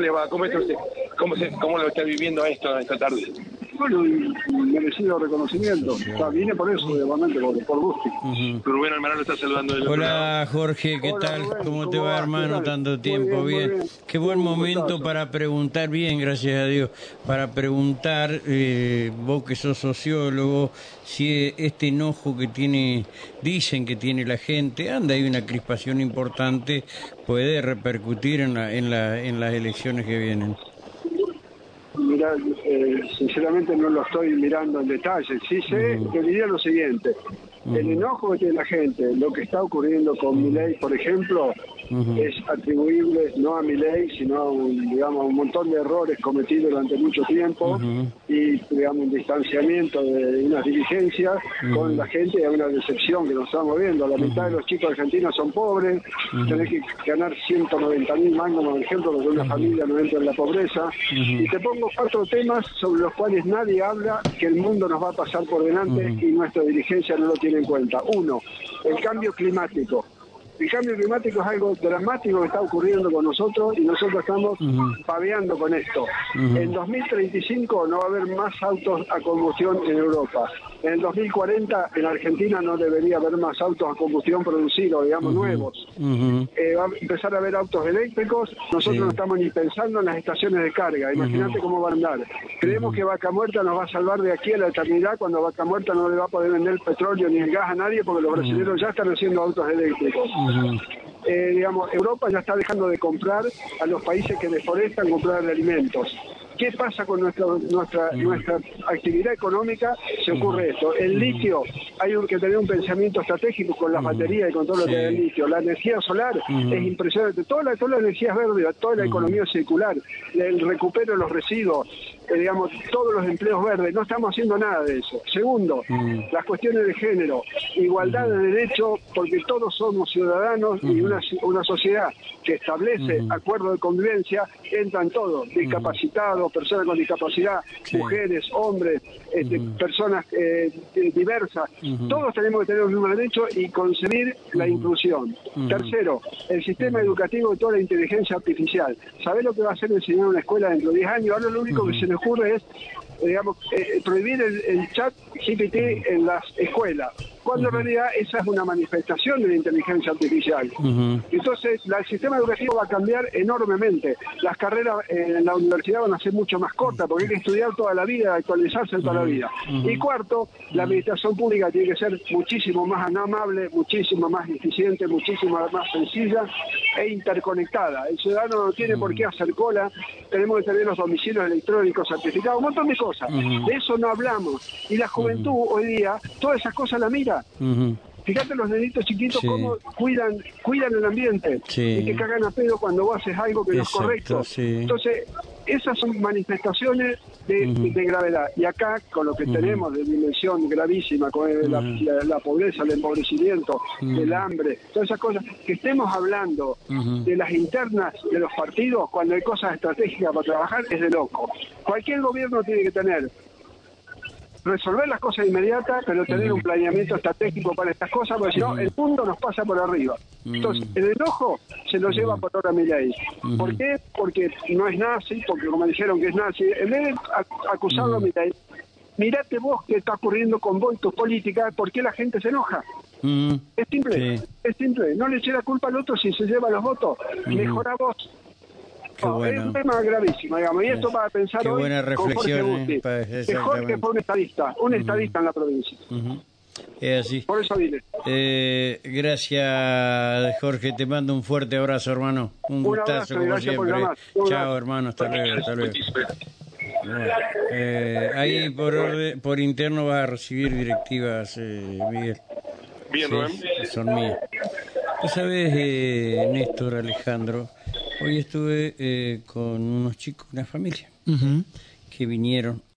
¿Cómo le va? ¿Cómo, usted? ¿Cómo, se, ¿Cómo lo está viviendo esto esta tarde? Bueno, y merecido reconocimiento. O sea, vine por eso, obviamente, por, por gusto. Rubén Almaraz lo está saludando Hola. Jorge, ¿qué Hola, tal? Rubén, ¿Cómo te ¿cómo va hermano? Tanto Muy tiempo, bien, muy bien. bien. Qué buen momento gustazo. para preguntar, bien, gracias a Dios, para preguntar, eh, vos que sos sociólogo, si este enojo que tiene, dicen que tiene la gente, anda, hay una crispación importante, puede repercutir en, la, en, la, en las elecciones que vienen. Mira, eh, sinceramente no lo estoy mirando en detalle. Sí sé, te diría lo siguiente. El enojo que tiene la gente, lo que está ocurriendo con mi ley, por ejemplo, es atribuible no a mi ley, sino a un, digamos, a un montón de errores cometidos durante mucho tiempo y, digamos, un distanciamiento de unas dirigencias con la gente y a una decepción que nos estamos viendo. La mitad de los chicos argentinos son pobres, tenés que ganar 190 mil mangos, por ejemplo, porque una familia no entra en la pobreza. Y te pongo cuatro temas sobre los cuales nadie habla que el mundo nos va a pasar por delante y nuestra dirigencia no lo tiene en cuenta. Uno, el cambio climático. El cambio climático es algo dramático que está ocurriendo con nosotros y nosotros estamos paveando con esto. En 2035 no va a haber más autos a combustión en Europa. En el 2040 en Argentina no debería haber más autos a combustión producidos, digamos, nuevos. Eh, va a empezar a haber autos eléctricos. Nosotros Sí. no estamos ni pensando en las estaciones de carga. Imagínate cómo va a andar. Creemos que Vaca Muerta nos va a salvar de aquí a la eternidad cuando Vaca Muerta no le va a poder vender el petróleo ni el gas a nadie porque los brasileños ya están haciendo autos eléctricos. Eh, digamos, Europa ya está dejando de comprar a los países que deforestan comprar alimentos. ¿Qué pasa con nuestra nuestra nuestra actividad económica? Se ocurre esto. El litio, hay que tener un pensamiento estratégico con las baterías y con todo lo Sí. que es el litio. La energía solar es impresionante. Toda la, toda la energía es verde, toda la economía circular, el recupero de los residuos, eh, digamos, todos los empleos verdes. No estamos haciendo nada de eso. Segundo, las cuestiones de género, igualdad de derecho, porque todos somos ciudadanos y una, una sociedad que establece acuerdos de convivencia, entran todos, discapacitados, personas con discapacidad, Sí. mujeres, hombres, este, personas eh, diversas. Todos tenemos que tener los mismos derechos y concebir la inclusión. Tercero, el sistema educativo de toda la inteligencia artificial. ¿Sabés lo que va a hacer enseñar una escuela dentro de 10 años? Ahora lo único que se le ocurre es eh, digamos, eh, prohibir el, el chat GPT en las escuelas, cuando en realidad esa es una manifestación de la inteligencia artificial. Entonces, la- el sistema educativo va a cambiar enormemente. Las carreras eh, en la universidad van a ser mucho más cortas, porque hay que estudiar toda la vida, actualizarse toda la vida. Y cuarto, la administración pública tiene que ser muchísimo más amable, muchísimo más eficiente, muchísimo más sencilla e interconectada. El ciudadano no tiene por qué hacer cola, tenemos que tener los domicilios electrónicos certificados, un montón de cosas. De eso no hablamos. Y la juventud hoy día, todas esas cosas la mira. Fíjate los nenitos chiquitos Sí. cómo cuidan cuidan el ambiente Sí. y que cagan a pedo cuando vos haces algo que no es correcto. sí. Entonces, esas son manifestaciones de, de gravedad. Y acá, con lo que tenemos de dimensión gravísima, con el- la, la- la pobreza, el empobrecimiento, el hambre, todas esas cosas, que estemos hablando de las internas de los partidos cuando hay cosas estratégicas para trabajar, es de loco. Cualquier gobierno tiene que tener resolver las cosas inmediatas, pero tener un planeamiento estratégico para estas cosas, porque si no, el mundo nos pasa por arriba. Entonces, el enojo se lo lleva por ahora mi ley. ¿Por qué? Porque no es nazi, porque como dijeron que es nazi, en vez de ac- acusarlo a mi ley, mirate vos qué está ocurriendo con vos y tus políticas, ¿por qué la gente se enoja? Es simple, Sí. es simple. No le eche la culpa al otro si se lleva los votos. Mejora vos. Qué No, bueno. Es un tema gravísimo, digamos, y esto para pensar Qué hoy buena con Jorge reflexión, eh, pa- Que Jorge fue un estadista, un estadista en la provincia. Ujú. Es así. Por eso vine. Eh, gracias, Jorge. Te mando un fuerte abrazo, hermano. Un Un gustazo, abrazo como siempre. Chao, hermano. Hasta luego. Hasta luego. Bueno, eh, ahí por, orden- por interno vas a recibir directivas, eh, Miguel. Bien, Sí, son mías. Tú sabes, eh, Néstor Alejandro, hoy estuve eh, con unos chicos, una familia, que vinieron